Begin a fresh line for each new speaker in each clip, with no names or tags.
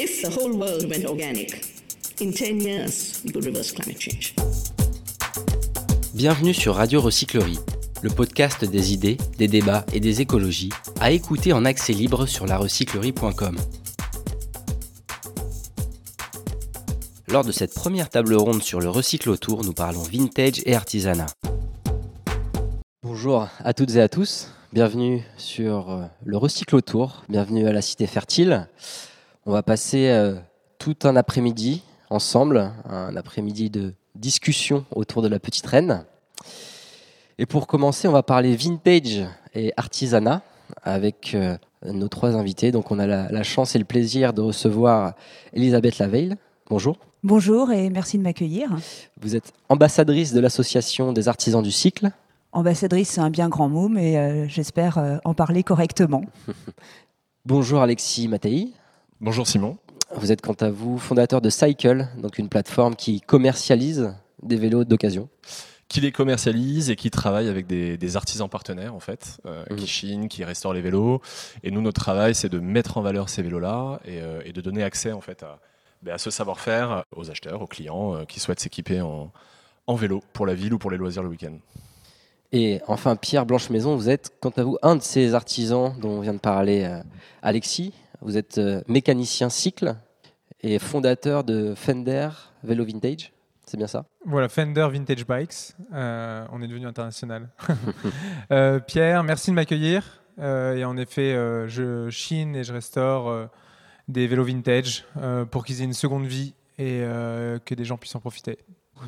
If the whole world went organic, in 10 years, we could reverse climate change.
Bienvenue sur Radio Recyclerie, le podcast des idées, des débats et des écologies, à écouter en accès libre sur larecyclerie.com. Lors de cette première table ronde sur le recycle autour, nous parlons vintage et artisanat. Bonjour à toutes et à tous, bienvenue sur euh, le recycle autour, bienvenue à la Cité Fertile. On va passer euh, tout un après-midi ensemble, un après-midi de discussion autour de la petite reine. Et pour commencer, on va parler vintage et artisanat avec euh, nos trois invités. Donc on a la, la chance et le plaisir de recevoir Elisabeth Laveille. Bonjour.
Bonjour et merci de m'accueillir.
Vous êtes ambassadrice de l'association des artisans du cycle.
Ambassadrice, c'est un bien grand mot, mais euh, j'espère euh, en parler correctement.
Bonjour Alexis Mattei.
Bonjour Simon.
Vous êtes quant à vous fondateur de Cycle, donc une plateforme qui commercialise des vélos d'occasion.
Qui les commercialise et qui travaille avec des, des artisans partenaires en fait, euh,
Mhm.
qui chinent, qui restaurent les vélos. Et nous, notre travail, c'est de mettre en valeur ces vélos-là et, euh, et de donner accès en fait à, ben, à ce savoir-faire aux acheteurs, aux clients euh, qui souhaitent s'équiper en, en vélo pour la ville ou pour les loisirs le week-end.
Et enfin, Pierre Blanche-Maison, vous êtes, quant à vous, un de ces artisans dont vient de parler euh, Alexis. Vous êtes euh, mécanicien cycle et fondateur de Fender Vélo Vintage. C'est bien ça?
Voilà, Fender Vintage Bikes. Euh, on est devenu international. Euh, Pierre, merci de m'accueillir. Euh, et en effet, je chine et je restaure des vélos vintage pour qu'ils aient une seconde vie et que des gens puissent en profiter.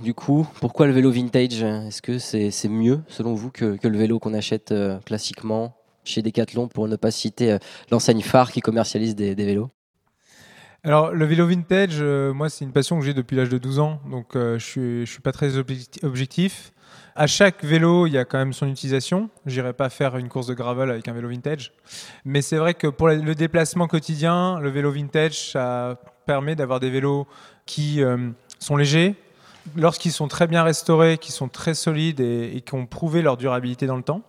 Du coup, pourquoi le vélo vintage? Est-ce que c'est mieux, selon vous, que, que le vélo qu'on achète classiquement? Chez Decathlon, pour ne pas citer euh, l'enseigne phare qui commercialise des, vélos
Alors, le vélo vintage, euh, moi, c'est une passion que j'ai depuis l'âge de 12 ans, donc euh, je suis, je suis pas très objecti- objectif. À chaque vélo, il y a quand même son utilisation. J'irai pas faire une course de gravel avec un vélo vintage, mais c'est vrai que pour le déplacement quotidien, le vélo vintage, ça permet d'avoir des vélos qui sont légers, lorsqu'ils sont très bien restaurés, qui sont très solides et, et qui ont prouvé leur durabilité dans le temps.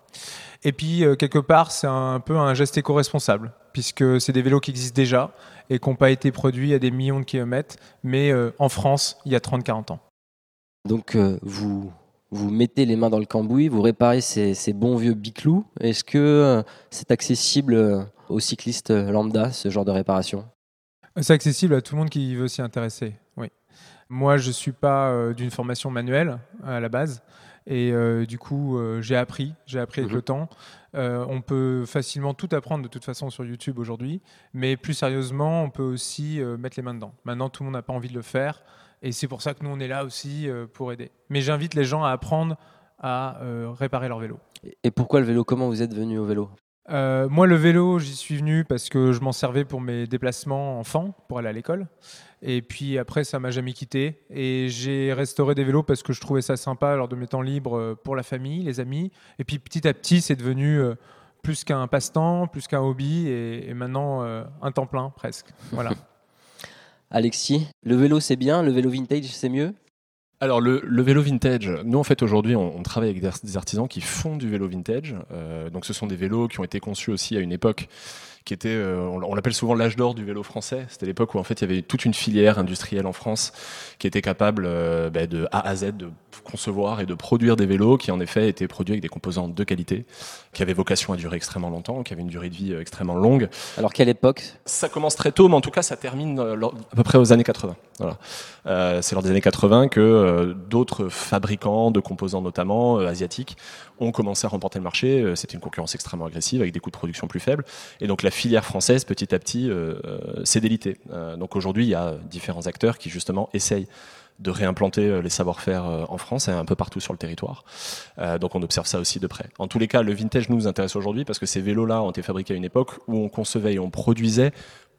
Et puis, euh, quelque part, c'est un peu un geste éco-responsable, puisque c'est des vélos qui existent déjà et qui n'ont pas été produits à des millions de kilomètres, mais euh, en France, il y a 30-40 ans.
Donc, euh, vous, vous mettez les mains dans le cambouis, vous réparez ces, ces bons vieux biclous. Est-ce que c'est accessible aux cyclistes lambda, ce genre de réparation?
C'est accessible à tout le monde qui veut s'y intéresser. Moi, je ne suis pas euh, d'une formation manuelle à la base. Et euh, du coup, euh, j'ai appris, j'ai appris avec
Mhm.
le temps. Euh, on peut facilement tout apprendre de toute façon sur YouTube aujourd'hui, mais plus sérieusement, on peut aussi mettre les mains dedans. Maintenant, tout le monde n'a pas envie de le faire, et c'est pour ça que nous, on est là aussi pour aider. Mais j'invite les gens à apprendre à réparer leur vélo.
Et pourquoi le vélo? Comment vous êtes venu au vélo?
Moi, le vélo, j'y suis venu parce que je m'en servais pour mes déplacements enfants, pour aller à l'école. Et puis après, ça m'a jamais quitté. Et j'ai restauré des vélos parce que je trouvais ça sympa lors de mes temps libres euh, pour la famille, les amis. Et puis petit à petit, c'est devenu euh, plus qu'un passe-temps, plus qu'un hobby, et, et maintenant euh, un temps plein presque. Voilà.
Alexis, le vélo c'est bien, le vélo vintage c'est mieux?
Alors le, le vélo vintage, nous en fait aujourd'hui on, on travaille avec des, des artisans qui font du vélo vintage. Euh, donc ce sont des vélos qui ont été conçus aussi à une époque qui était, euh, on, l'appelle souvent l'âge d'or du vélo français. C'était l'époque où en fait il y avait toute une filière industrielle en France qui était capable euh, bah, de A à Z de concevoir et de produire des vélos qui en effet étaient produits avec des composants de qualité, qui avaient vocation à durer extrêmement longtemps, qui avaient une durée de vie euh, extrêmement longue.
Alors quelle époque?
Ça commence très tôt, mais en tout cas, ça termine à peu près aux années 80. Voilà. Euh, c'est lors des années 80 que euh, d'autres fabricants de composants, notamment euh, asiatiques, ont commencé à remporter le marché. Euh, C'était une concurrence extrêmement agressive avec des coûts de production plus faibles. Et donc la filière française, petit à petit, euh, euh, s'est délitée. Donc aujourd'hui, il y a différents acteurs qui justement essayent de réimplanter les savoir-faire en France et un peu partout sur le territoire. Donc on observe ça aussi de près. En tous les cas, le vintage nous intéresse aujourd'hui parce que ces vélos-là ont été fabriqués à une époque où on concevait et on produisait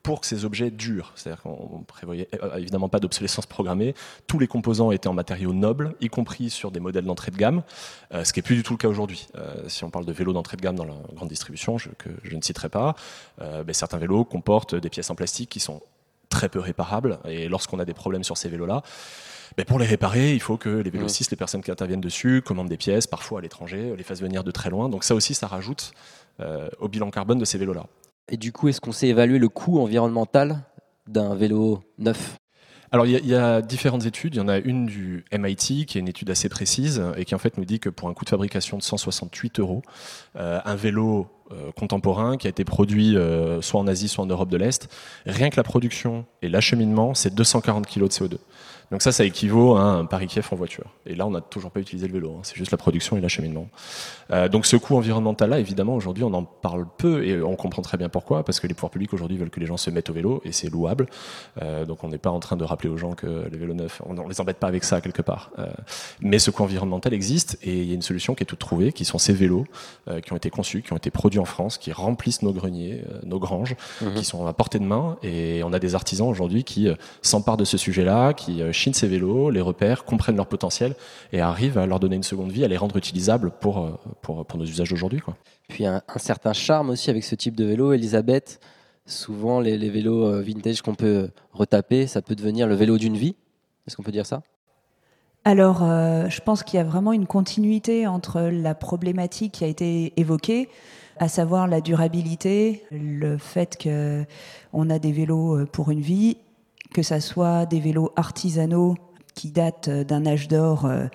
pour que ces objets durent. C'est-à-dire qu'on ne prévoyait euh, évidemment pas d'obsolescence programmée. Tous les composants étaient en matériaux nobles, y compris sur des modèles d'entrée de gamme, euh, ce qui n'est plus du tout le cas aujourd'hui. Euh, si on parle de vélos d'entrée de gamme dans la grande distribution, je, que je ne citerai pas, euh, ben, certains vélos comportent des pièces en plastique qui sont très peu réparables. Et lorsqu'on a des problèmes sur ces vélos-là, ben pour les réparer, il faut que les vélocistes, les personnes qui interviennent dessus, commandent des pièces, parfois à l'étranger, les fassent venir de très loin. Donc ça aussi, ça rajoute euh, au bilan carbone de ces vélos-là.
Et du coup, est-ce qu'on sait évaluer le coût environnemental d'un vélo neuf
alors il y, a- différentes études. Il y en a une du MIT qui est une étude assez précise et qui en fait nous dit que pour un coût de fabrication de 168 euros, euh, un vélo euh, contemporain qui a été produit euh, soit en Asie, soit en Europe de l'Est, rien que la production et l'acheminement, c'est 240 kg de CO2. Donc ça, ça équivaut à un Paris-Kiev en voiture. Et là, on n'a toujours pas utilisé le vélo. hein. C'est juste la production et l'acheminement. Euh, donc ce coût environnemental-là, évidemment, aujourd'hui, on en parle peu et on comprend très bien pourquoi, parce que les pouvoirs publics aujourd'hui veulent que les gens se mettent au vélo et c'est louable. Euh, donc on n'est pas en train de rappeler aux gens que les vélos neufs, on ne les embête pas avec ça quelque part. Euh, mais ce coût environnemental existe et il y a une solution qui est toute trouvée, qui sont ces vélos euh, qui ont été conçus, qui ont été produits en France, qui remplissent nos greniers, nos granges,
Mhm.
qui sont à portée de main. Et on a des artisans aujourd'hui qui s'emparent de ce sujet-là, qui chinent ces vélos, les repèrent, comprennent leur potentiel et arrivent à leur donner une seconde vie, à les rendre utilisables pour, euh, pour, pour nos usages d'aujourd'hui. quoi.
Puis un, un certain charme aussi avec ce type de vélo, Elisabeth. Souvent, les, les vélos euh, vintage qu'on peut retaper, ça peut devenir le vélo d'une vie. Est-ce qu'on peut dire ça?
Alors, euh, je pense qu'il y a vraiment une continuité entre la problématique qui a été évoquée, à savoir la durabilité, le fait que on a des vélos euh, pour une vie, que ça soit des vélos artisanaux qui datent euh, d'un âge d'or euh,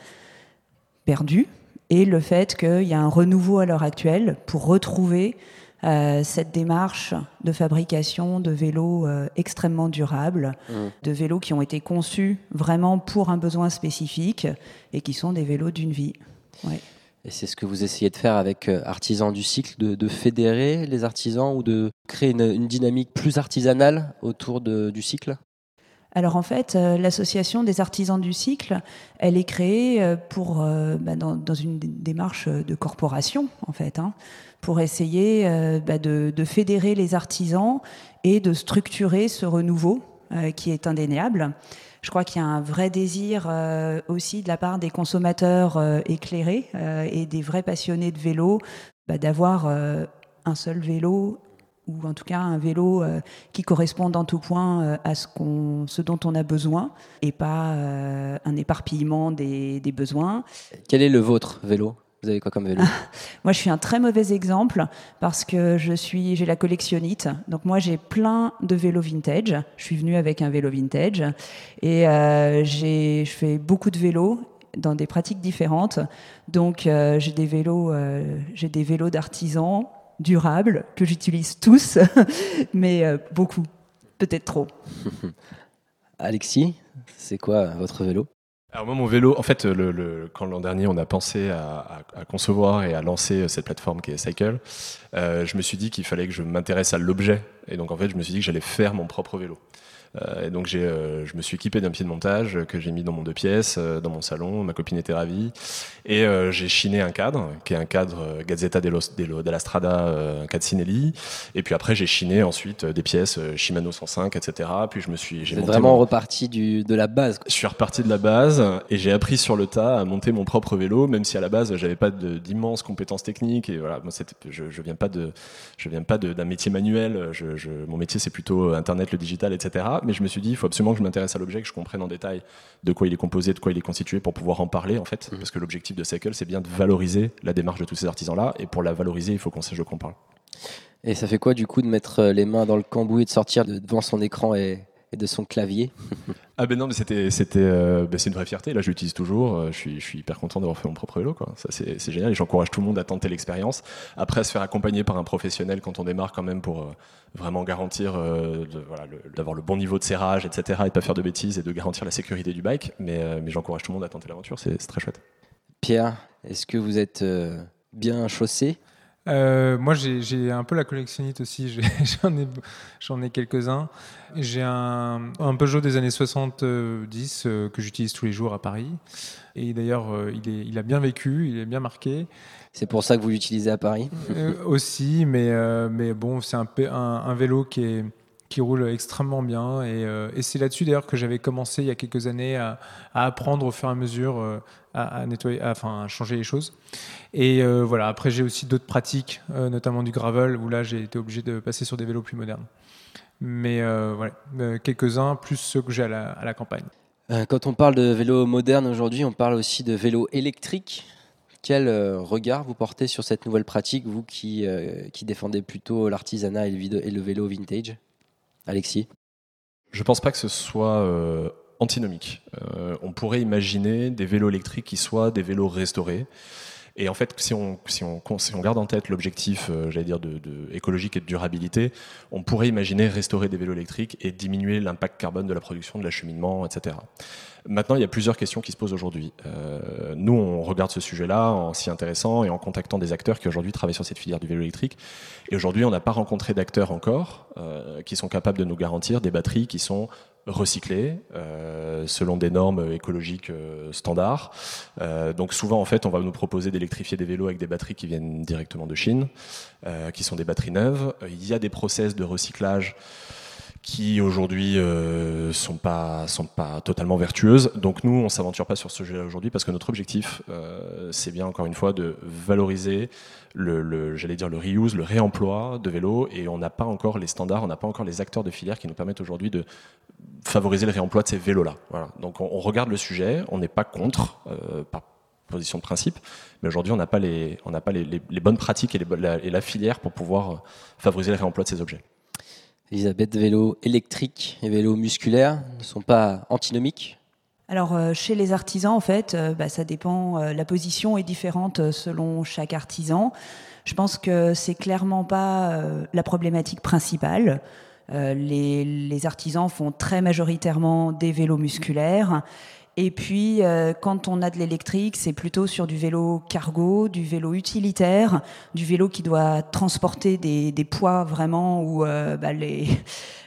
perdu, et le fait qu'il y a un renouveau à l'heure actuelle pour retrouver euh, cette démarche de fabrication de vélos euh, extrêmement durables,
Mhm.
de vélos qui ont été conçus vraiment pour un besoin spécifique et qui sont des vélos d'une vie. Ouais.
Et c'est ce que vous essayez de faire avec euh, Artisans du cycle, de, de fédérer les artisans ou de créer une, une dynamique plus artisanale autour de- du cycle?
Alors en fait, euh, l'association des artisans du cycle, elle est créée euh, pour euh, bah, dans, une dé- démarche de corporation en fait, hein, pour essayer bah, de, fédérer les artisans et de structurer ce renouveau qui est indéniable. Je crois qu'il y a un vrai désir aussi de la part des consommateurs éclairés et des vrais passionnés de vélo bah, d'avoir un seul vélo ou en tout cas un vélo euh, qui corresponde en tout point euh, à ce, qu'on, ce dont on a besoin et pas euh, un éparpillement des, des besoins.
Quel est le vôtre vélo? Vous avez quoi comme vélo?
Moi, je suis un très mauvais exemple parce que je suis, j'ai la collectionnite. Donc moi, j'ai plein de vélos vintage. Je suis venue avec un vélo vintage et j'ai, je fais beaucoup de vélos dans des pratiques différentes. Donc j'ai des vélos, j'ai des vélos d'artisans durables que j'utilise tous, mais euh, beaucoup, peut-être trop.
Alexis, c'est quoi votre vélo?
Alors moi, mon vélo, en fait, le, le- quand l'an dernier on a pensé à, à- à concevoir et à lancer cette plateforme qui est Cycle, euh, je me suis dit qu'il fallait que je m'intéresse à l'objet. Et donc en fait, je me suis dit que j'allais faire mon propre vélo. Euh, et donc j'ai, euh, je me suis équipé d'un pied de montage que j'ai mis dans mon deux pièces, euh, dans mon salon. Ma copine était ravie. Et j'ai chiné un cadre, qui est un cadre Gazzetta dello, dello- della Strada, un cadre Sinelli. Et puis après, j'ai chiné ensuite des pièces Shimano 105, etc. Puis je me suis, j'ai
Vous êtes
monté
vraiment
mon-
reparti du, de la base.
je suis reparti de la base et j'ai appris sur le tas à monter mon propre vélo, même si à la base j'avais pas d'immenses compétences techniques et voilà, moi je, je viens pas de, je viens pas de- d'un métier manuel. Je, je- mon métier c'est plutôt internet, le digital, etc. Mais je me suis dit il faut absolument que je m'intéresse à l'objet, que je comprenne en détail de quoi il est composé, de quoi il est constitué pour pouvoir en parler en fait, parce que l'objectif de Cycle c'est bien de valoriser la démarche de tous ces artisans là et pour la valoriser il faut qu'on sache de quoi on parle.
Et ça fait quoi du coup de mettre euh, les mains dans le cambouis et de sortir de- devant son écran et, et de son clavier
Ah ben non, mais c'était, c'était, euh, ben c'est une vraie fierté. Là, je l'utilise toujours. Euh, Je suis, je suis hyper content d'avoir fait mon propre vélo. Quoi. Ça, c'est, c'est génial. Et j'encourage tout le monde à tenter l'expérience. Après, se faire accompagner par un professionnel quand on démarre, quand même, pour euh, vraiment garantir, euh, de- voilà, le- d'avoir le bon niveau de serrage, etc., et de pas faire de bêtises et de garantir la sécurité du bike. Mais, mais j'encourage tout le monde à tenter l'aventure. C'est, c'est très chouette.
Pierre, est-ce que vous êtes bien chaussé?
Euh, moi, j'ai un peu la collectionnite aussi. J'en ai, j'en ai quelques-uns. J'ai un, un Peugeot des années 70 euh, que j'utilise tous les jours à Paris. Et d'ailleurs, euh, il, est, il a bien vécu, il est bien marqué.
C'est pour ça que vous l'utilisez à Paris?
Aussi, mais, mais bon, c'est un, pe- un, un vélo qui, est, qui roule extrêmement bien. Et, euh, et c'est là-dessus d'ailleurs que j'avais commencé il y a quelques années à, apprendre au fur et à mesure euh, à, nettoyer, enfin, changer les choses. Et euh, voilà, après j'ai aussi d'autres pratiques, notamment du gravel, où là j'ai été obligé de passer sur des vélos plus modernes. Mais voilà, quelques-uns, plus ceux que j'ai à la, campagne.
Quand on parle de vélo moderne aujourd'hui, on parle aussi de vélo électrique. Quel regard vous portez sur cette nouvelle pratique, vous qui, défendez plutôt l'artisanat et le vélo vintage? Alexis
Je pense pas que ce soit euh, antinomique. Euh, on pourrait imaginer des vélos électriques qui soient des vélos restaurés. Et en fait, si on, si on, si on garde en tête l'objectif, euh, j'allais dire, écologique et de durabilité, on pourrait imaginer restaurer des vélos électriques et diminuer l'impact carbone de la production, de l'acheminement, etc. Maintenant, il y a plusieurs questions qui se posent aujourd'hui. Euh, nous, on regarde ce sujet-là en s'y intéressant et en contactant des acteurs qui aujourd'hui travaillent sur cette filière du vélo électrique. Et aujourd'hui, on n'a pas rencontré d'acteurs encore euh, qui sont capables de nous garantir des batteries qui sont recyclées euh, selon des normes écologiques euh, standards. Euh, donc souvent, en fait, on va nous proposer d'électrifier des vélos avec des batteries qui viennent directement de Chine, qui sont des batteries neuves. Il y a des process de recyclage qui aujourd'hui euh, sont pas sont pas totalement vertueuses. Donc nous, on s'aventure pas sur ce sujet-là aujourd'hui parce que notre objectif, euh, c'est bien encore une fois de valoriser le, le j'allais dire le reuse, le réemploi de vélos, et on n'a pas encore les standards, on n'a pas encore les acteurs de filière qui nous permettent aujourd'hui de favoriser le réemploi de ces vélos-là. Voilà. Donc on, regarde le sujet, on n'est pas contre euh, par position de principe, mais aujourd'hui on n'a pas les on n'a pas les, les, les, bonnes pratiques et, les, la, et la filière pour pouvoir favoriser le réemploi de ces objets.
Elisabeth, vélos électriques et vélos musculaires ne sont pas antinomiques
alors euh, chez les artisans, en fait, euh, bah, ça dépend. Euh, la position est différente selon chaque artisan. Je pense que c'est clairement pas la problématique principale. Les, les, artisans font très majoritairement des vélos musculaires. Et puis, euh, quand on a de l'électrique, c'est plutôt sur du vélo cargo, du vélo utilitaire, du vélo qui doit transporter des, des poids vraiment où euh, bah, les,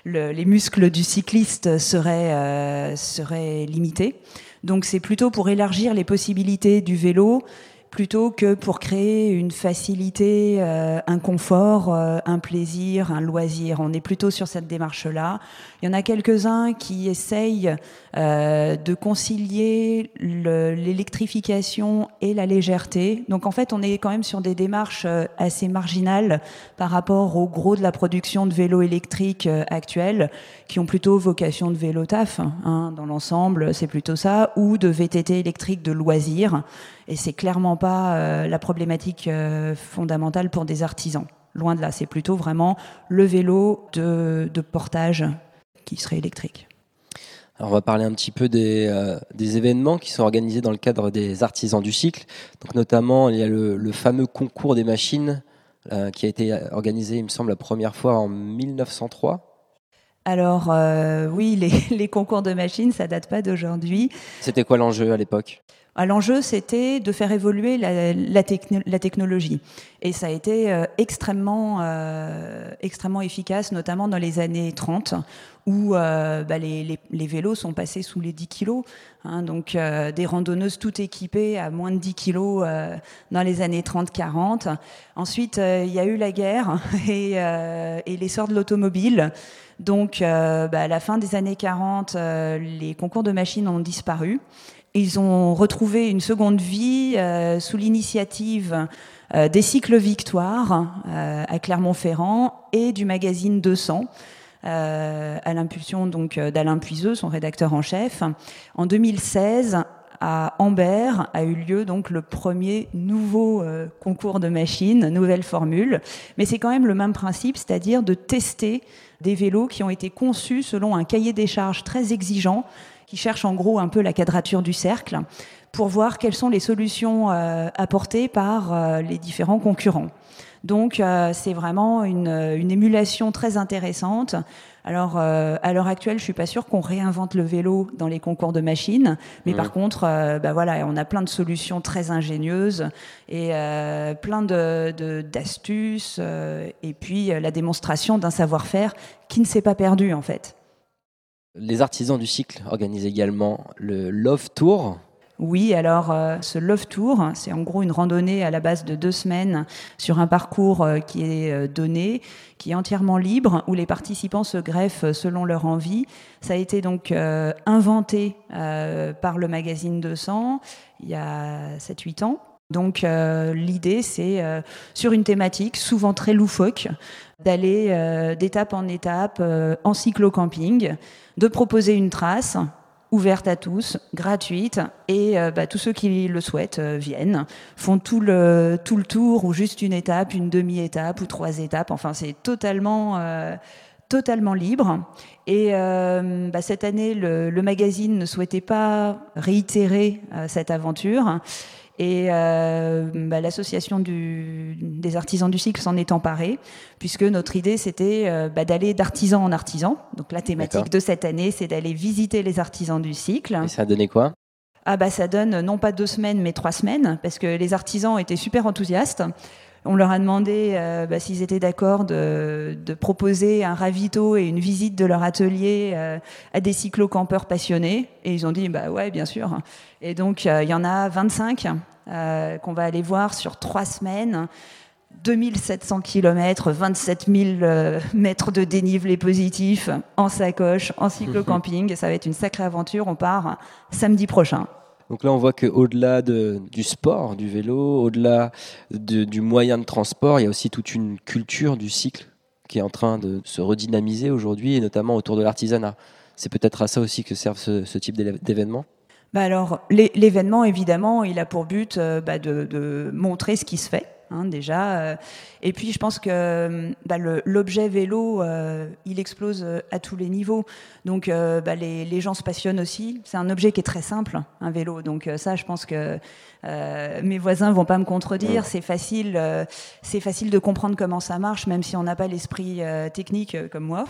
le, les muscles du cycliste seraient, euh, seraient limités. Donc, c'est plutôt pour élargir les possibilités du vélo plutôt que pour créer une facilité, euh, un confort, euh, un plaisir, un loisir. On est plutôt sur cette démarche-là. Il y en a quelques-uns qui essayent euh, de concilier l'électrification et la légèreté. Donc en fait, on est quand même sur des démarches assez marginales par rapport au gros de la production de vélos électriques actuels, qui ont plutôt vocation de vélo taf. Hein, dans l'ensemble, c'est plutôt ça, ou de VTT électrique de loisirs. Et c'est clairement pas euh, la problématique euh, fondamentale pour des artisans. Loin de là, c'est plutôt vraiment le vélo de, de, portage qui serait électrique.
Alors on va parler un petit peu des, euh, des, événements qui sont organisés dans le cadre des artisans du cycle. Donc notamment, il y a le, le fameux concours des machines euh, qui a été organisé, il me semble, la première fois en 1903.
Alors euh, oui, les, les, concours de machines, ça date pas d'aujourd'hui.
C'était quoi l'enjeu à l'époque?
L'enjeu, c'était de faire évoluer la, la, techno la, technologie. Et ça a été euh, extrêmement, euh, extrêmement efficace, notamment dans les années 30, où euh, bah, les, vélos sont passés sous les 10 kilos. Hein, donc des randonneuses toutes équipées à moins de 10 kilos dans les années 30-40. Ensuite, il y a eu la guerre et, et l'essor de l'automobile. Donc, bah, à la fin des années 40, les concours de machines ont disparu. Ils ont retrouvé une seconde vie euh, sous l'initiative euh, des cycles Victoire euh, à Clermont-Ferrand et du magazine 200. à l'impulsion donc d'Alain Puiseux, son rédacteur en chef. En 2016, à Ambert a eu lieu donc le premier nouveau euh, concours de machines, nouvelle formule. Mais c'est quand même le même principe, c'est-à-dire de tester des vélos qui ont été conçus selon un cahier des charges très exigeant qui cherche en gros un peu la quadrature du cercle pour voir quelles sont les solutions euh, apportées par euh, les différents concurrents. Donc euh, c'est vraiment une, une, émulation très intéressante. Alors à l'heure actuelle, je suis pas sûre qu'on réinvente le vélo dans les concours de machines, mais mmh. par contre, euh, bah voilà, on a plein de solutions très ingénieuses et plein de d'astuces et puis la démonstration d'un savoir-faire qui ne s'est pas perdu en fait.
Les artisans du cycle organisent également le Love Tour.
Oui, alors euh, ce Love Tour, c'est en gros une randonnée à la base de deux semaines sur un parcours euh, qui est euh, donné, qui est entièrement libre, où les participants se greffent selon leur envie. Ça a été donc inventé par le magazine 200 il y a 7-8 ans. Donc euh, l'idée, c'est euh, sur une thématique souvent très loufoque, d'aller euh, d'étape en étape en cyclo-camping, de proposer une trace ouverte à tous, gratuite, et bah, tous ceux qui le souhaitent viennent, font tout le, tout le tour, ou juste une étape, une demi-étape, ou trois étapes. Enfin, c'est totalement totalement libre. Et bah, cette année, le, le, magazine ne souhaitait pas réitérer cette aventure. Et euh, bah, l'association des artisans du cycle s'en est emparée, puisque notre idée, c'était euh, bah, d'aller d'artisan en artisan. Donc la thématique de cette année, c'est d'aller visiter les artisans du cycle.
Et ça a donné quoi?
Ah bah ça donne non pas deux semaines mais trois semaines parce que les artisans étaient super enthousiastes. On leur a demandé euh, bah, s'ils étaient d'accord de, proposer un ravito et une visite de leur atelier euh, à des cyclocampeurs passionnés. Et ils ont dit, bah ouais, bien sûr. Et donc, euh, il y en a 25 qu'on va aller voir sur trois semaines. 2700 km, 27 000 mètres de dénivelé positif en sacoche, en cyclocamping. Ça va être une sacrée aventure. On part samedi prochain.
Donc là, on voit qu'au-delà du sport, du vélo, au-delà du moyen de transport, il y a aussi toute une culture du cycle qui est en train de se redynamiser aujourd'hui, et notamment autour de l'artisanat. C'est peut-être à ça aussi que servent ce, type d'événement
bah alors, l'événement, évidemment, il a pour but euh, bah, de, montrer ce qui se fait. Hein, déjà. Euh, et puis, je pense que bah, l'objet vélo, euh, il explose euh, à tous les niveaux. Donc, bah, les, gens se passionnent aussi. C'est un objet qui est très simple, un vélo. Donc, ça, je pense que mes voisins vont pas me contredire. C'est facile, c'est facile de comprendre comment ça marche, même si on n'a pas l'esprit technique comme moi.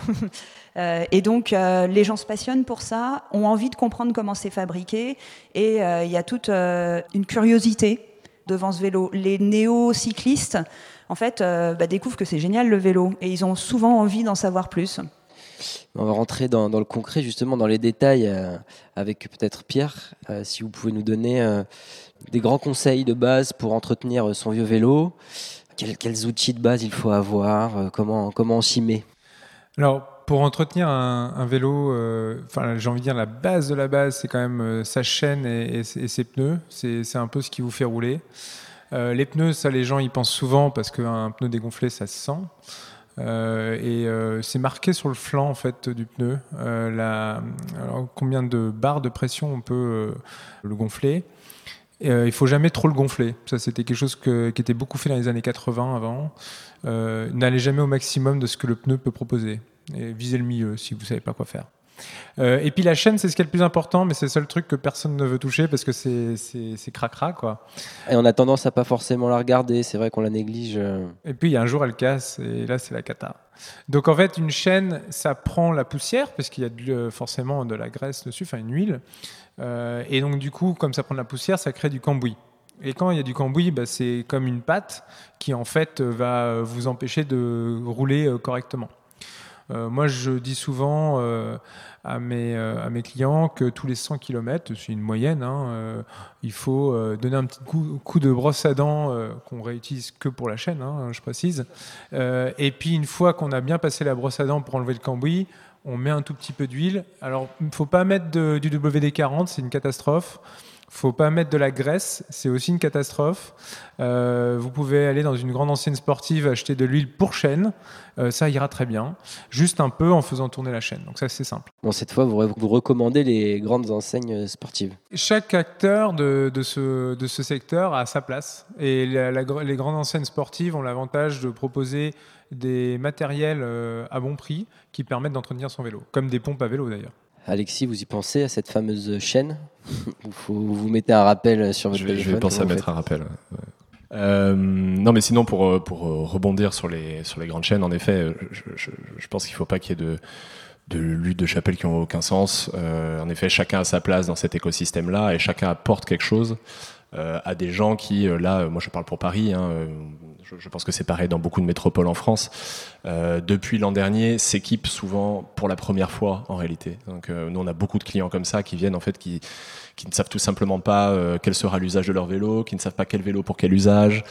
et donc, les gens se passionnent pour ça, ont envie de comprendre comment c'est fabriqué, et il y a toute une curiosité devant ce vélo. Les néo-cyclistes, en fait, euh, bah, découvrent que c'est génial le vélo et ils ont souvent envie d'en savoir plus.
On va rentrer dans, le concret, justement, dans les détails euh, avec peut-être Pierre. Euh, si vous pouvez nous donner des grands conseils de base pour entretenir son vieux vélo. Quels, quels outils de base il faut avoir Comment, comment on s'y met?
Alors, pour entretenir un, vélo, euh, j'ai envie de dire la base de la base, c'est quand même euh, sa chaîne et, ses pneus. C'est un peu ce qui vous fait rouler. Euh, les pneus, ça, les gens y pensent souvent parce qu'un pneu dégonflé, ça se sent. et c'est marqué sur le flanc en fait du pneu. Combien de barres de pression on peut le gonfler. Et, il faut jamais trop le gonfler. Ça, c'était quelque chose qui était beaucoup fait dans les années 80 avant. N'allez jamais au maximum de ce que le pneu peut proposer et visez le milieu si vous savez pas quoi faire. Euh, et puis la chaîne, c'est ce qui est le plus important, mais c'est le seul truc que personne ne veut toucher parce que c'est cracra quoi.
Et on a tendance à pas forcément la regarder, c'est vrai qu'on la néglige. Euh.
Et puis il y a un jour elle casse et là c'est la cata. Donc en fait une chaîne, ça prend la poussière parce qu'il y a euh, forcément de la graisse dessus, enfin une huile. et donc du coup, comme ça prend de la poussière, ça crée du cambouis. Et quand il y a du cambouis, bah, c'est comme une pâte qui en fait va vous empêcher de rouler correctement. Euh, moi, je dis souvent euh, à, mes, euh, à mes clients que tous les 100 km, c'est une moyenne, hein, il faut donner un petit coup, de brosse à dents qu'on réutilise que pour la chaîne, hein, je précise. et puis, une fois qu'on a bien passé la brosse à dents pour enlever le cambouis, on met un tout petit peu d'huile. Alors, il ne faut pas mettre du WD-40, c'est une catastrophe faut pas mettre de la graisse, c'est aussi une catastrophe. Euh, vous pouvez aller dans une grande ancienne sportive acheter de l'huile pour chaîne, euh, ça ira très bien, juste un peu en faisant tourner la chaîne. Donc ça c'est simple.
Bon, cette fois, vous, vous recommandez les grandes enseignes sportives.
Chaque acteur de, de, ce, de ce, secteur a sa place, et les grandes enseignes sportives ont l'avantage de proposer des matériels euh, à bon prix qui permettent d'entretenir son vélo, comme des pompes à vélo d'ailleurs.
Alexis, vous y pensez à cette fameuse chaîne vous, vous mettez un rappel sur votre
je téléphone Je vais penser à mettre un rappel. Euh, non, mais sinon, pour, euh, pour euh, rebondir sur les, sur les grandes chaînes, en effet, je, je, pense qu'il ne faut pas qu'il y ait de, de lutte de chapelle qui n'ont aucun sens. en effet, chacun a sa place dans cet écosystème-là et chacun apporte quelque chose. À des gens qui, là, moi je parle pour Paris, hein, je, pense que c'est pareil dans beaucoup de métropoles en France, euh, depuis l'an dernier, s'équipent souvent pour la première fois en réalité. Donc euh, nous, on a beaucoup de clients comme ça qui viennent en fait qui qui ne savent tout simplement pas euh, quel sera l'usage de leur vélo, qui ne savent pas quel vélo pour quel usage.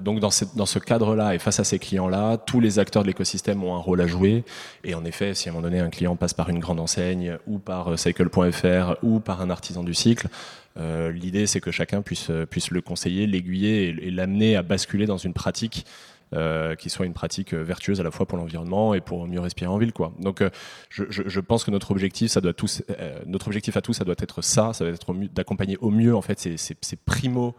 donc dans, cette, dans ce cadre-là et face à ces clients-là, tous les acteurs de l'écosystème ont un rôle à jouer. Et en effet, si à un moment donné un client passe par une grande enseigne ou par cycle.fr ou par un artisan du cycle, l'idée c'est que chacun puisse, puisse le conseiller, l'aiguiller et, l'amener à basculer dans une pratique euh, qui soit une pratique euh, vertueuse à la fois pour l'environnement et pour mieux respirer en ville. Donc, euh, je, pense que notre objectif, à tous, ça doit être ça, ça doit être d'accompagner au mieux en fait ces, ces, ces primo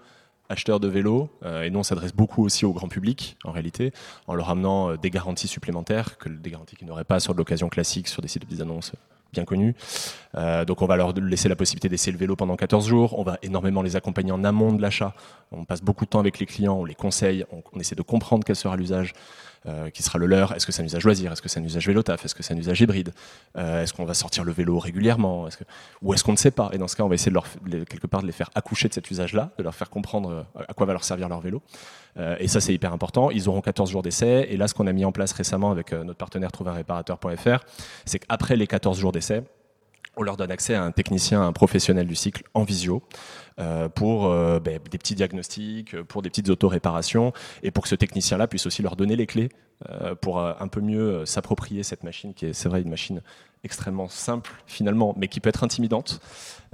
acheteurs de vélos, et nous on s'adresse beaucoup aussi au grand public en réalité, en leur amenant des garanties supplémentaires, que des garanties qu'ils n'auraient pas sur de l'occasion classique, sur des sites de petites annonces bien connus. donc on va leur laisser la possibilité d'essayer le vélo pendant 14 jours. On va énormément les accompagner en amont de l'achat. On passe beaucoup de temps avec les clients, on les conseille, on essaie de comprendre quel sera l'usage. Euh, qui sera le leur. Est-ce que c'est un usage loisir? Est-ce que c'est un usage vélo taf? Est-ce que c'est un usage hybride? Euh, Est-ce qu'on va sortir le vélo régulièrement? Ou est-ce qu'on ne sait pas? Et dans ce cas, on va essayer de leur, quelque part de les faire accoucher de cet usage-là, de leur faire comprendre euh, à quoi va leur servir leur vélo. et ça, c'est hyper important. Ils auront 14 jours d'essai. Et là, ce qu'on a mis en place récemment avec notre partenaire trouverréparateur.fr, c'est qu'après les 14 jours d'essai, on leur donne accès à un technicien, un professionnel du cycle en visio euh, pour euh, ben, des petits diagnostics, pour des petites autoréparations et pour que ce technicien-là puisse aussi leur donner les clés euh, pour un peu mieux s'approprier cette machine qui est, c'est vrai, une machine extrêmement simple finalement, mais qui peut être intimidante.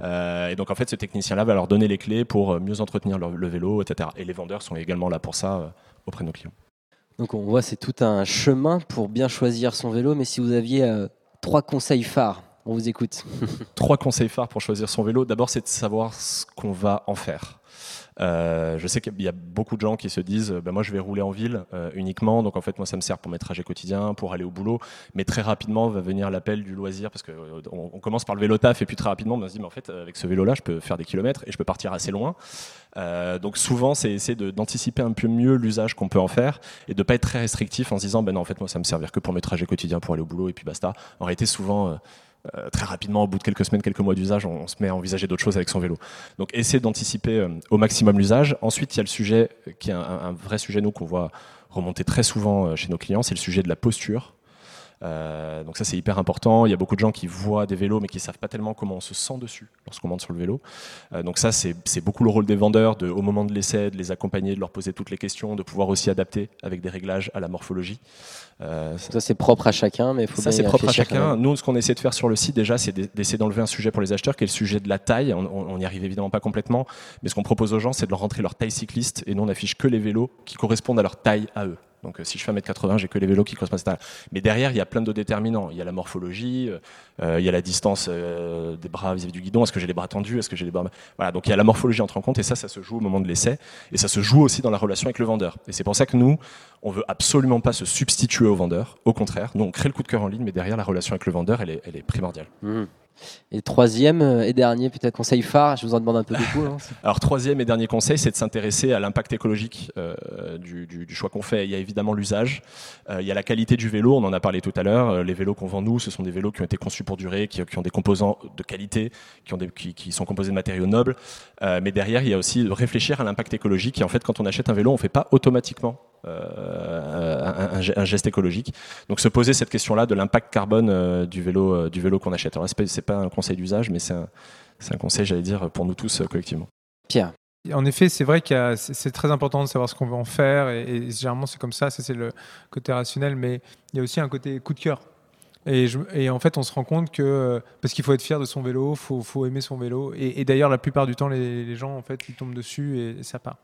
et donc en fait, ce technicien-là va leur donner les clés pour mieux entretenir le vélo, etc. Et les vendeurs sont également là pour ça auprès de nos clients.
Donc on voit c'est tout un chemin pour bien choisir son vélo, mais si vous aviez trois conseils phares vous écoute.
Trois conseils phares pour choisir son vélo. D'abord, c'est de savoir ce qu'on va en faire. Euh, je sais qu'il y a beaucoup de gens qui se disent ben moi je vais rouler en ville euh, uniquement donc en fait moi ça me sert pour mes trajets quotidiens pour aller au boulot mais très rapidement va venir l'appel du loisir parce que euh, commence par le vélo taf et puis très rapidement on se dit mais en fait avec ce vélo là je peux faire des kilomètres et je peux partir assez loin donc souvent c'est essayer d'anticiper un peu mieux l'usage qu'on peut en faire et de pas être très restrictif en se disant ben non en fait moi ça me servir que pour mes trajets quotidiens pour aller au boulot et puis basta en réalité souvent euh, très rapidement, au bout de quelques semaines, quelques mois d'usage, on, se met à envisager d'autres choses avec son vélo. Donc, essayer d'anticiper euh, au maximum l'usage. Ensuite, il y a le sujet qui est un, vrai sujet, nous, qu'on voit remonter très souvent euh, chez nos clients, c'est le sujet de la posture. Euh, donc ça c'est hyper important. Il y a beaucoup de gens qui voient des vélos mais qui savent pas tellement comment on se sent dessus lorsqu'on monte sur le vélo. Euh, donc ça c'est beaucoup le rôle des vendeurs de, au moment de l'essai de les accompagner, de leur poser toutes les questions, de pouvoir aussi adapter avec des réglages à la morphologie.
Euh, ça c'est propre à chacun, mais faut
ça c'est propre à chacun. Nous ce qu'on essaie de faire sur le site déjà c'est d'essayer d'enlever un sujet pour les acheteurs qui est le sujet de la taille. On n'y arrive évidemment pas complètement, mais ce qu'on propose aux gens c'est de leur rentrer leur taille cycliste et nous on affiche que les vélos qui correspondent à leur taille à eux. Donc euh, si je fais 1m80, j'ai que les vélos qui correspondent à ça. Mais derrière, il y a plein de déterminants. Il y a la morphologie, euh, il y a la distance euh, des bras vis-à-vis du guidon. Est-ce que j'ai les bras tendus? Est-ce que j'ai les bras... Voilà, donc il y a la morphologie entre en compte et ça, ça se joue au moment de l'essai. Et ça se joue aussi dans la relation avec le vendeur. Et c'est pour ça que nous, on veut absolument pas se substituer au vendeur. Au contraire, nous, on crée le coup de cœur en ligne, mais derrière, la relation avec le vendeur, elle est, elle est primordiale.
Mmh. Et troisième euh, et dernier, peut-être conseil phare, je vous en demande un peu beaucoup. Hein.
Alors troisième et dernier conseil, c'est de s'intéresser à l'impact écologique euh, du, choix qu'on fait. Il y a évidemment l'usage, euh, il y a la qualité du vélo, on en a parlé tout à l'heure. les vélos qu'on vend nous, ce sont des vélos qui ont été conçus pour durer, qui, ont des composants de qualité, qui, sont composés de matériaux nobles. mais derrière, il y a aussi de réfléchir à l'impact écologique. Et en fait, quand on achète un vélo, on ne fait pas automatiquement un, geste écologique. Donc se poser cette question-là de l'impact carbone du vélo, du vélo qu'on achète. Alors c'est pas un conseil d'usage, mais c'est un, un, conseil, j'allais dire, pour nous tous euh, collectivement.
Pierre.
En effet, c'est vrai que c'est très important de savoir ce qu'on veut en faire, et, généralement c'est comme ça, c'est le côté rationnel, mais il y a aussi un côté coup de cœur. Et, en fait, on se rend compte que parce qu'il faut être fier de son vélo, faut, faut aimer son vélo. Et, d'ailleurs, la plupart du temps, les, gens en fait, ils tombent dessus et, ça part.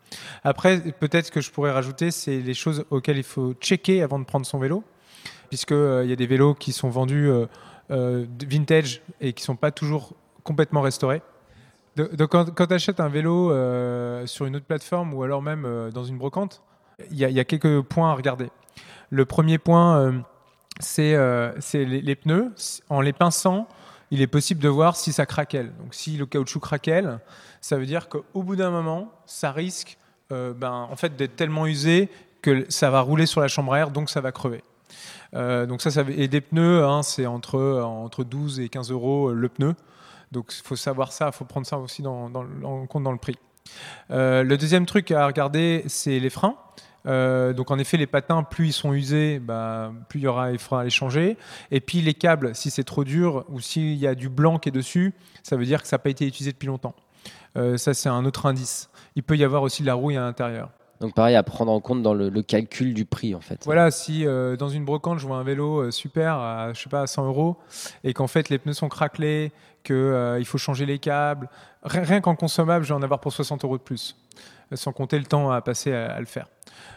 Après, peut-être que je pourrais rajouter, c'est les choses auxquelles il faut checker avant de prendre son vélo, puisque euh, il y a des vélos qui sont vendus. Euh, euh, vintage et qui sont pas toujours complètement restaurés. Donc, quand, tu achètes un vélo sur une autre plateforme ou alors même dans une brocante, il y, a quelques points à regarder. Le premier point, c'est les, pneus. En les pinçant, il est possible de voir si ça craquelle. Donc si le caoutchouc craquelle, ça veut dire qu'au bout d'un moment, ça risque ben, en fait, d'être tellement usé que ça va rouler sur la chambre à air, donc ça va crever. Euh, donc ça, et des pneus, hein, c'est entre, entre 12 et 15 euros euh, le pneu. Donc il faut savoir ça, il faut prendre ça aussi en compte dans le prix. Euh, le deuxième truc à regarder, c'est les freins. Donc en effet, les patins, plus ils sont usés, bah, plus il y aura, il faudra les changer. Et puis les câbles, si c'est trop dur ou s'il y a du blanc qui est dessus, ça veut dire que ça n'a pas été utilisé depuis longtemps. ça, c'est un autre indice. Il peut y avoir aussi de la rouille à l'intérieur.
Donc pareil à prendre en compte dans le, calcul du prix en fait.
Voilà, si euh, dans une brocante je vois un vélo euh, super à je sais pas à 100 euros et qu'en fait les pneus sont craquelés, qu'il euh, faut changer les câbles, rien, qu'en consommable je vais en avoir pour 60 euros de plus, sans compter le temps à passer à, le faire.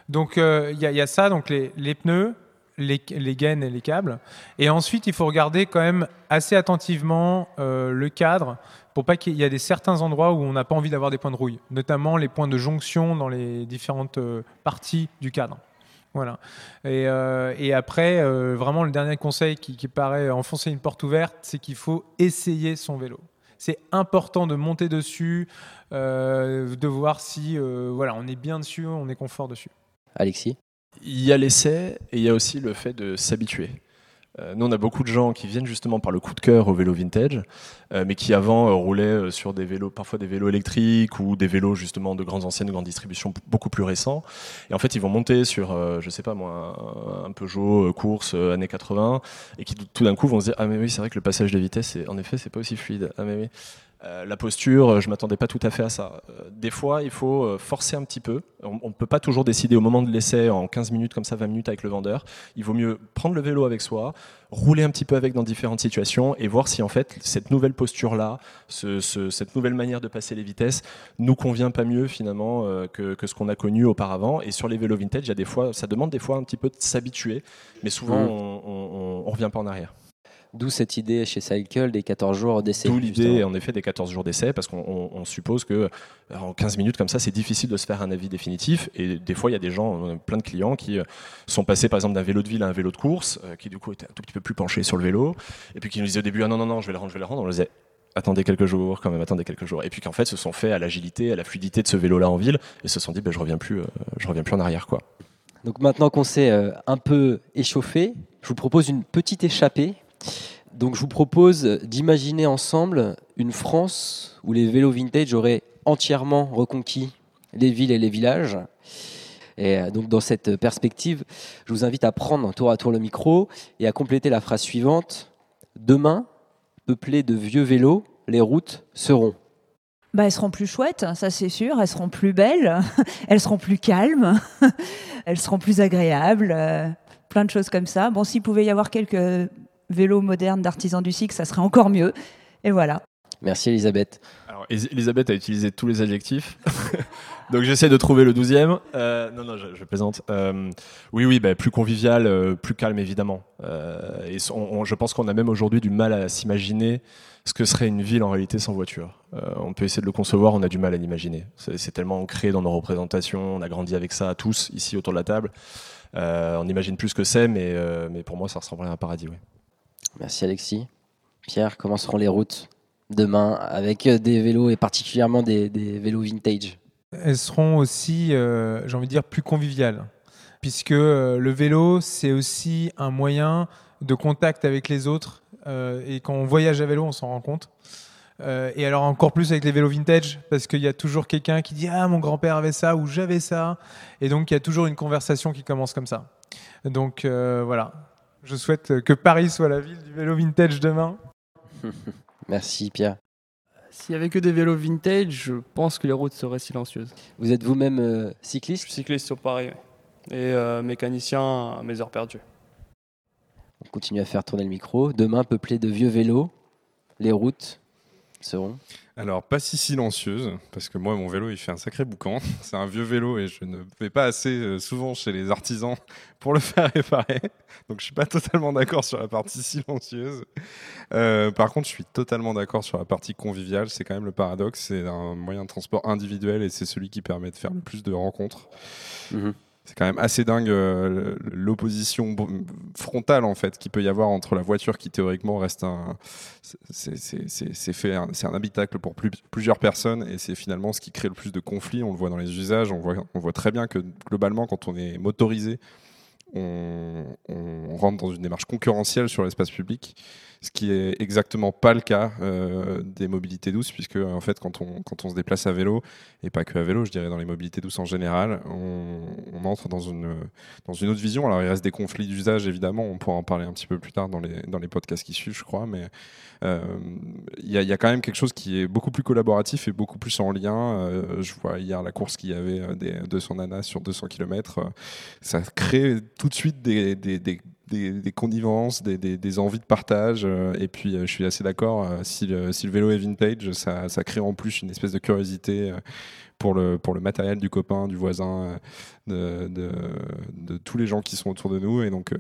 Donc il y, a ça, donc les, pneus, les, gaines et les câbles. Et ensuite il faut regarder quand même assez attentivement le cadre pour pas qu'il y ait des certains endroits où on n'a pas envie d'avoir des points de rouille, notamment les points de jonction dans les différentes euh, parties du cadre. Voilà. Et, euh, après, euh, vraiment, le dernier conseil qui paraît enfoncer une porte ouverte, c'est qu'il faut essayer son vélo. C'est important de monter dessus, euh, de voir si euh, voilà, on est bien dessus, on est confort dessus.
Alexis?
Il y a l'essai et il y a aussi le fait de s'habituer. Euh, nous, on a beaucoup de gens qui viennent justement par le coup de cœur au vélo vintage, euh, mais qui avant euh, roulaient sur des vélos, parfois des vélos électriques ou des vélos justement de grandes anciennes, de grande distribution, p- beaucoup plus récents. Et en fait, ils vont monter sur, je sais pas moi, un, Peugeot course années 80, et qui tout- d'un coup vont se dire ah mais oui, c'est vrai que le passage de vitesse, c'est- en effet, c'est pas aussi fluide. Ah mais oui. Euh, la posture, euh, je m'attendais pas tout à fait à ça. Euh, des fois, il faut euh, forcer un petit peu. On ne peut pas toujours décider au moment de l'essai en 15 minutes, comme ça, 20 minutes avec le vendeur. Il vaut mieux prendre le vélo avec soi, rouler un petit peu avec dans différentes situations et voir si en fait cette nouvelle posture-là, ce- ce- cette nouvelle manière de passer les vitesses nous convient pas mieux finalement que, que ce qu'on a connu auparavant. Et sur les vélos vintage, il y a des fois, ça demande des fois un petit peu de s'habituer, mais souvent on, on revient pas en arrière.
D'où cette idée chez Cycle des 14 jours d'essai.
D'où l'idée en effet des 14 jours d'essai parce qu'on on- on suppose que euh, en 15 minutes comme ça c'est difficile de se faire un avis définitif et des fois il y a des gens, a plein de clients qui euh, sont passés par exemple d'un vélo de ville à un vélo de course euh, qui du coup étaient un tout petit peu plus penchés sur le vélo et puis qui nous disaient au début ah non non non je vais le rendre je vais le rendre on leur disait attendez quelques jours quand même attendez quelques jours et puis qu'en fait se sont fait à l'agilité à la fluidité de ce vélo là en ville et se sont dit ben, je reviens plus euh, je reviens plus en arrière quoi
Donc maintenant qu'on s'est euh, un peu échauffé, je vous propose une petite échappée. Donc je vous propose d'imaginer ensemble une France où les vélos vintage auraient entièrement reconquis les villes et les villages. Et euh, donc dans cette perspective, je vous invite à prendre tour à tour le micro et à compléter la phrase suivante. Demain, peuplées de vieux vélos, les routes seront.
Bah, elles seront plus chouettes, ça c'est sûr. Elles seront plus belles, elles seront plus calmes, elles seront plus agréables, euh, plein de choses comme ça. Bon, s'il pouvait y avoir quelques vélos modernes d'artisans du cycle, ça serait encore mieux. Et voilà.
Merci Elisabeth.
Alors, Elis- Elisabeth a utilisé tous les adjectifs. Donc, j'essaie de trouver le douzième. Euh, non, non, je, je plaisante. Euh, oui, oui, bah, plus convivial, euh, plus calme, évidemment. Euh, et on- on- je pense qu'on a même aujourd'hui du mal à s'imaginer ce que serait une ville en réalité sans voiture. Euh, on peut essayer de le concevoir, on a du mal à l'imaginer. C'est tellement ancré dans nos représentations, on a grandi avec ça tous, ici autour de la table. Euh, on imagine plus ce que c'est, mais, euh, mais pour moi, ça ressemblerait à un paradis. oui.
Merci Alexis. Pierre, comment seront les routes demain avec euh, des vélos et particulièrement des, vélos vintage?
Elles seront aussi, euh, j'ai envie de dire, plus conviviales. Puisque euh, le vélo, c'est aussi un moyen de contact avec les autres. et quand on voyage à vélo, on s'en rend compte. Et alors encore plus avec les vélos vintage, parce qu'il y a toujours quelqu'un qui dit Ah, mon grand-père avait ça ou j'avais ça. Et donc il y a toujours une conversation qui commence comme ça. Donc voilà. Je souhaite que Paris soit la ville du vélo vintage demain.
Merci Pierre.
S'il y avait que des vélos vintage, je pense que les routes seraient silencieuses.
Vous êtes vous-même euh,
Je
cycliste
suis cycliste sur Paris et euh, mécanicien à mes heures perdues.
On continue à faire tourner le micro. Demain, peuplé de vieux vélos, les routes seront?
Alors, pas si silencieuse, parce que moi, mon vélo, il fait un sacré boucan. C'est un vieux vélo et je ne vais pas assez euh, souvent chez les artisans pour le faire réparer. Donc, je suis pas totalement d'accord sur la partie silencieuse. Euh, par contre, je suis totalement d'accord sur la partie conviviale. C'est quand même le paradoxe. C'est un moyen de transport individuel et c'est celui qui permet de faire le plus de rencontres.
Mhm.
C'est quand même assez dingue euh, l'opposition frontale en fait qu'il peut y avoir entre la voiture qui théoriquement reste un c'est- fait c'est un habitacle pour plus- plusieurs personnes et c'est finalement ce qui crée le plus de conflits. On le voit dans les usages. On voit on voit très bien que globalement quand on est motorisé on rentre dans une démarche concurrentielle sur l'espace public, ce qui est exactement pas le cas euh, des mobilités douces, puisque en fait, quand on, quand on se déplace à vélo, et pas que à vélo, je dirais dans les mobilités douces en général, on, entre dans une, dans une autre vision. Alors, il reste des conflits d'usage, évidemment, on pourra en parler un petit peu plus tard dans les, dans les podcasts qui suivent, je crois, mais euh, il y, a- quand même quelque chose qui est beaucoup plus collaboratif et beaucoup plus en lien. Euh, je vois hier la course qu'il y avait euh, des 200 nanas sur 200 km. ça crée tout de suite des, des, connivences, des, envies de partage. euh, et puis, euh, je suis assez d'accord, euh, si, le, vélo est vintage, ça, ça crée en plus une espèce de curiosité. pour le, matériel du copain, du voisin, de, tous les gens qui sont autour de nous. Et donc,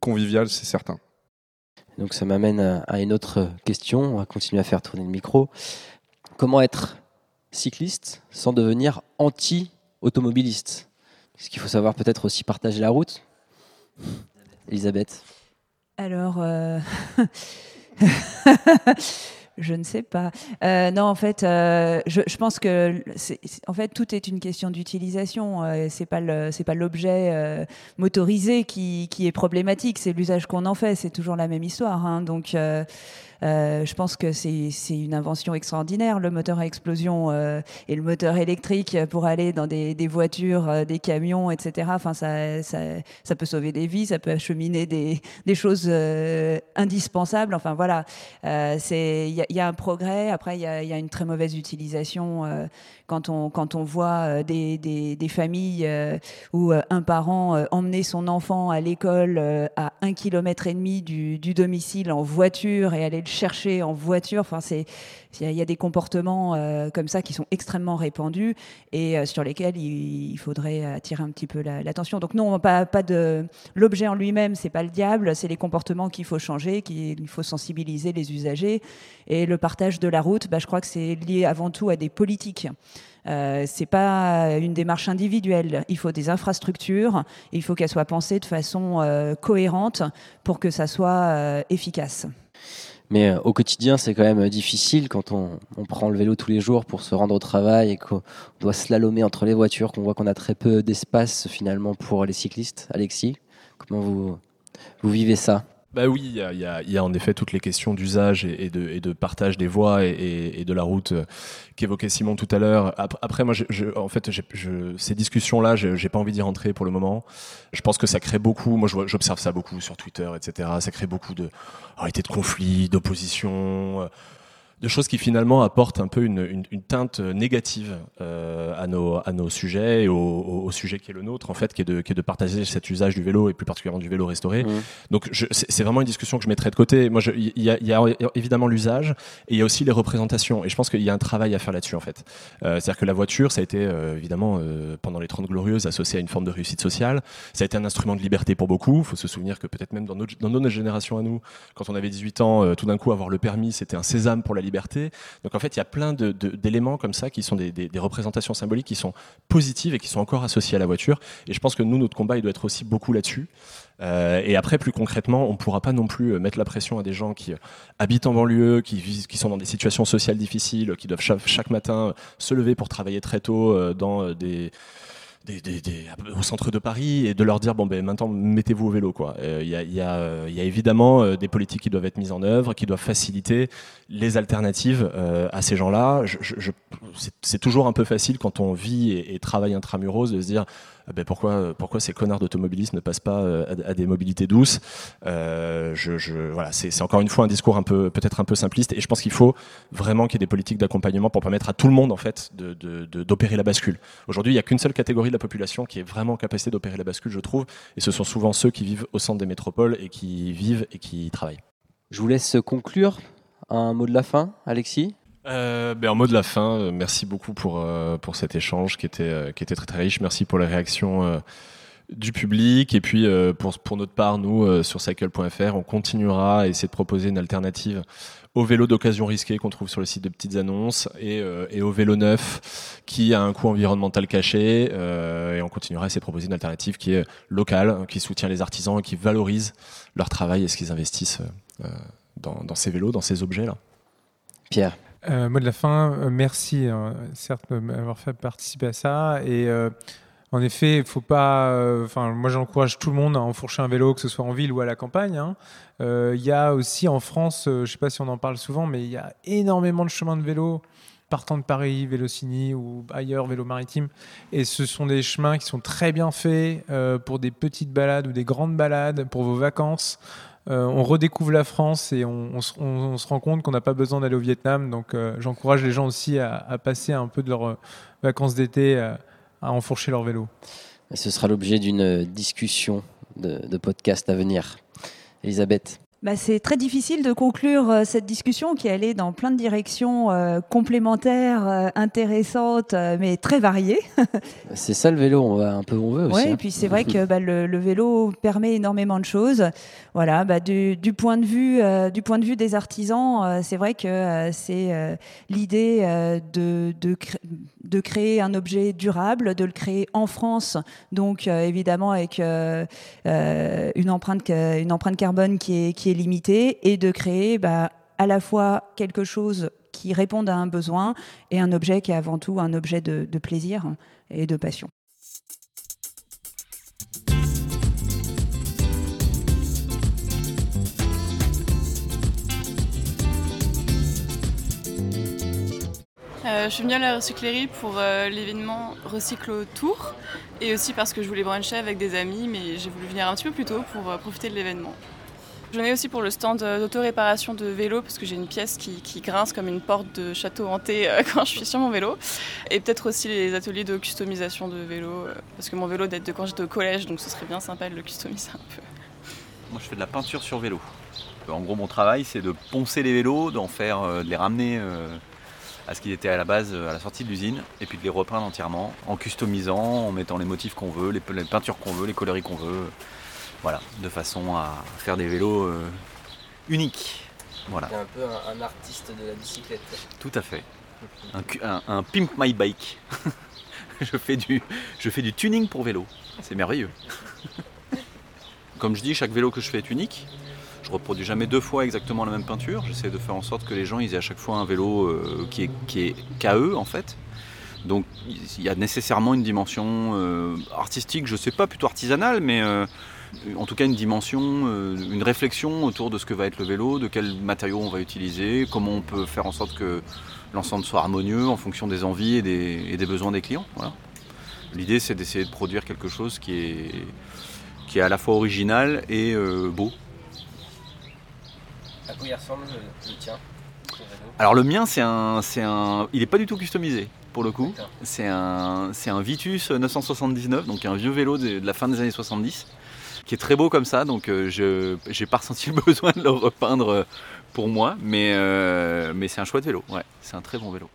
convivial, c'est certain.
Donc ça m'amène à- une autre question. On va continuer à faire tourner le micro. comment être cycliste sans devenir anti-automobiliste? Ce qu'il faut savoir peut-être aussi partager la route? Elisabeth?
Alors, euh, je ne sais pas. Euh, non, en fait, euh, je, pense que en fait tout est une question d'utilisation. Euh, c'est pas le, c'est l'objet euh, motorisé qui, qui est problématique. C'est l'usage qu'on en fait. C'est toujours la même histoire. hein. Donc je pense que c'est une invention extraordinaire, le moteur à explosion et le moteur électrique pour aller dans des, des voitures, des camions, etc. Enfin, ça, ça, peut sauver des vies, ça peut acheminer des, des choses indispensables. Enfin, voilà, c'est y a un progrès. Après, il y a, une très mauvaise utilisation euh, quand on quand on voit euh, des, des, familles euh, où euh, un parent emmenait son enfant à l'école à un kilomètre et demi du, du domicile en voiture et aller le chercher en voiture. Enfin, c'est il y, a- des comportements euh, comme ça qui sont extrêmement répandus et euh, sur lesquels il, faudrait attirer un petit peu la- l'attention. Donc non, pas, l'objet en lui-même, c'est pas le diable, c'est les comportements qu'il faut changer, qu'il faut sensibiliser les usagers et le partage de la route. Bah, je crois que c'est lié avant tout à des politiques. Euh, c'est pas une démarche individuelle. Il faut des infrastructures. Il faut qu'elles soient pensées de façon euh, cohérente pour que ça soit efficace.
Mais euh, au quotidien, c'est quand même euh, difficile quand on, on prend le vélo tous les jours pour se rendre au travail et qu'on doit slalomer entre les voitures, qu'on voit qu'on a très peu d'espace finalement pour les cyclistes. Alexis, comment vous, vous vivez ça?
Bah oui, il y y y a en effet toutes les questions d'usage et, de, et de partage des voies et, et- de la route euh, qu'évoquait Simon tout à l'heure. Ap- Après, moi, je, je- en fait, je- ces discussions-là, j'ai pas envie d'y rentrer pour le moment. Je pense que ça crée beaucoup. Moi, j'observe ça beaucoup sur Twitter, etc. Ça crée beaucoup de réalité de conflits, d'opposition. De choses qui finalement apportent un peu une, une- une teinte négative euh, à, nos, à nos sujets et au, au- au sujet qui est le nôtre, en fait, qui est, de, qui est de partager cet usage du vélo et plus particulièrement du vélo restauré.
Mhm.
Donc c'est vraiment une discussion que je mettrais de côté. Moi, il y, a- il y a évidemment l'usage et il y a aussi les représentations. Et je pense qu'il y a un travail à faire là-dessus, en fait. Euh, C'est-à-dire que la voiture, ça a été euh, évidemment pendant les 30 glorieuses associé à une forme de réussite sociale. Ça a été un instrument de liberté pour beaucoup. Il faut se souvenir que peut-être même dans notre, dans notre génération à nous, quand on avait 18 ans, tout d'un coup avoir le permis, c'était un sésame pour la liberté. Donc en fait, il y a plein d'éléments comme ça qui sont des, représentations symboliques qui sont positives et qui sont encore associées à la voiture. Et je pense que nous, notre combat, il doit être aussi beaucoup là-dessus. Euh, et après, plus concrètement, on ne pourra pas non plus euh, mettre la pression à des gens qui euh, habitent en banlieue, qui, sont dans des situations sociales difficiles, qui doivent chaque, matin se lever pour travailler très tôt dans des, des, des- des- au centre de Paris et de leur dire bon ben maintenant mettez-vous au vélo quoi. Euh, Il y, a, y a, euh, y a évidemment euh, des politiques qui doivent être mises en œuvre, qui doivent faciliter les alternatives à ces gens-là. Je, je- je- c'est- toujours un peu facile quand on vit et, et travaille intramuros de se dire ben pourquoi, pourquoi ces connards d'automobilistes ne passent pas euh, à, des mobilités douces? Euh, je, voilà, c'est encore une fois un discours un peu peut-être un peu simpliste et je pense qu'il faut vraiment qu'il y ait des politiques d'accompagnement pour permettre à tout le monde en fait d'opérer la bascule. Aujourd'hui, il n'y a qu'une seule catégorie de la population qui est vraiment en capacité d'opérer la bascule, je trouve, et ce sont souvent ceux qui vivent au centre des métropoles et qui vivent et qui travaillent.
Je vous laisse conclure. Un mot de la fin, Alexis?
Euh, ben, en mot de la fin, euh, merci beaucoup pour, euh, pour cet échange qui était, euh, qui était très très riche. Merci pour les réactions euh, du public. Et puis euh, pour, pour notre part, nous, sur cycle.fr, on continuera à essayer de proposer une alternative au vélo d'occasion risqué qu'on trouve sur le site de petites annonces et, et au vélo neuf qui a un coût environnemental caché. et on continuera à essayer de proposer une alternative qui est locale, qui soutient les artisans et qui valorise leur travail et ce qu'ils investissent dans, dans ces vélos, dans ces objets-là.
Pierre
Euh, mot de la fin, euh, merci, euh, certes, de m'avoir fait participer à ça. Et euh, en effet, il faut pas. euh, Enfin, moi, j'encourage tout le monde à enfourcher un vélo, que ce soit en ville ou à la campagne. hein. Il y a aussi en France, je sais pas si on en parle souvent, mais il y a énormément de chemins de vélo partant de Paris, Vélocini ou ailleurs, vélo maritime. Et ce sont des chemins qui sont très bien faits pour des petites balades ou des grandes balades, pour vos vacances. Euh, on redécouvre la France et on, se, rend compte qu'on n'a pas besoin d'aller au Vietnam. Donc euh, j'encourage les gens aussi à, passer un peu de leurs euh, vacances d'été à, à enfourcher leur vélo.
Ce sera l'objet d'une discussion de podcast à venir. Elisabeth
Bah, c'est très difficile de conclure euh, cette discussion qui allait dans plein de directions euh, complémentaires, euh, intéressantes, mais très variées.
C'est ça le vélo, on va un peu où on veut aussi. Hein.
et puis c'est vrai que bah, le, le vélo permet énormément de choses. Voilà, bah, du, du point de vue du point de vue des artisans, c'est vrai que c'est l'idée de de, cré- de créer un objet durable, de le créer en France, donc évidemment avec une empreinte une empreinte carbone qui est qui est limitée, et de créer bah, à la fois quelque chose qui réponde à un besoin et un objet qui est avant tout un objet de, plaisir et de passion.
Euh, je suis venue à la recyclerie pour euh, l'événement Recyclo Tour et aussi parce que je voulais bruncher avec des amis, mais j'ai voulu venir un petit peu plus tôt pour euh, profiter de l'événement. Je venais aussi pour le stand euh, d'autoréparation de vélo parce que j'ai une pièce qui, grince comme une porte de château hanté euh, quand je suis sur mon vélo. Et peut-être aussi les ateliers de customisation de vélo euh, parce que mon vélo date de quand j'étais au collège donc ce serait bien sympa de le customiser un peu.
Moi, je fais de la peinture sur vélo. En gros, mon travail, c'est de poncer les vélos, de les ramener à ce qu'ils étaient à la base, à la sortie de l'usine, et puis de les repeindre entièrement, en customisant, en mettant les motifs qu'on veut, les peintures qu'on veut, les coloris qu'on veut. Voilà, de façon à faire des vélos euh, uniques. Voilà,
un peu un, un artiste de la bicyclette.
tout à fait. Un, un- un pimp my bike. je, fais du, je fais du tuning pour vélo. C'est merveilleux. Comme je dis, chaque vélo que je fais est unique. Je reproduis jamais deux fois exactement la même peinture. J'essaie de faire en sorte que les gens ils aient à chaque fois un vélo euh, qui est, qui est qu'à eux en fait. Donc il y a nécessairement une dimension euh, artistique, je sais pas, plutôt artisanale, mais euh, en tout cas une dimension, euh, une réflexion autour de ce que va être le vélo, de quels matériaux on va utiliser, comment on peut faire en sorte que l'ensemble soit harmonieux en fonction des envies et des, et des besoins des clients. Voilà. L'idée c'est d'essayer de produire quelque chose qui est, qui est à la fois original et euh, beau.
À quoi il ressemble le, le tien
Alors le mien, c'est un, c'est un, il n'est pas du tout customisé pour le coup. C'est un, c'est un Vitus 979, donc un vieux vélo de, de la fin des années 70, qui est très beau comme ça. Donc euh, je, j'ai pas ressenti le besoin de le repeindre euh, pour moi, mais, euh, mais c'est un chouette vélo. Ouais, c'est un très bon vélo.